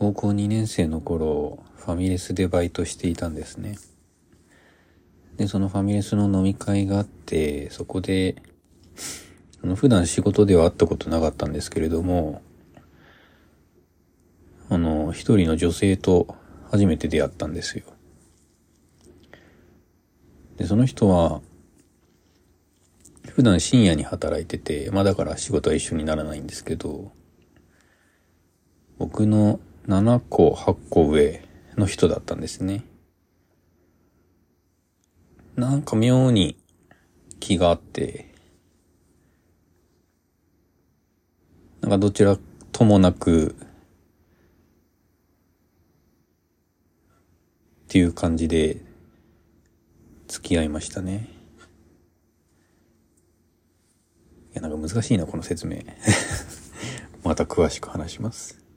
高校2年生の頃、ファミレスでバイトしていたんですね。で、そのファミレスの飲み会があって、そこで、あの普段仕事では会ったことなかったんですけれども、あの、一人の女性と初めて出会ったんですよ。で、その人は、普段深夜に働いてて、まあだから仕事は一緒にならないんですけど、僕の7個、8個上の人だったんですね。なんか妙に気があって、なんかどちらともなく、っていう感じで付き合いましたね。いや、なんか難しいな、この説明。また詳しく話します。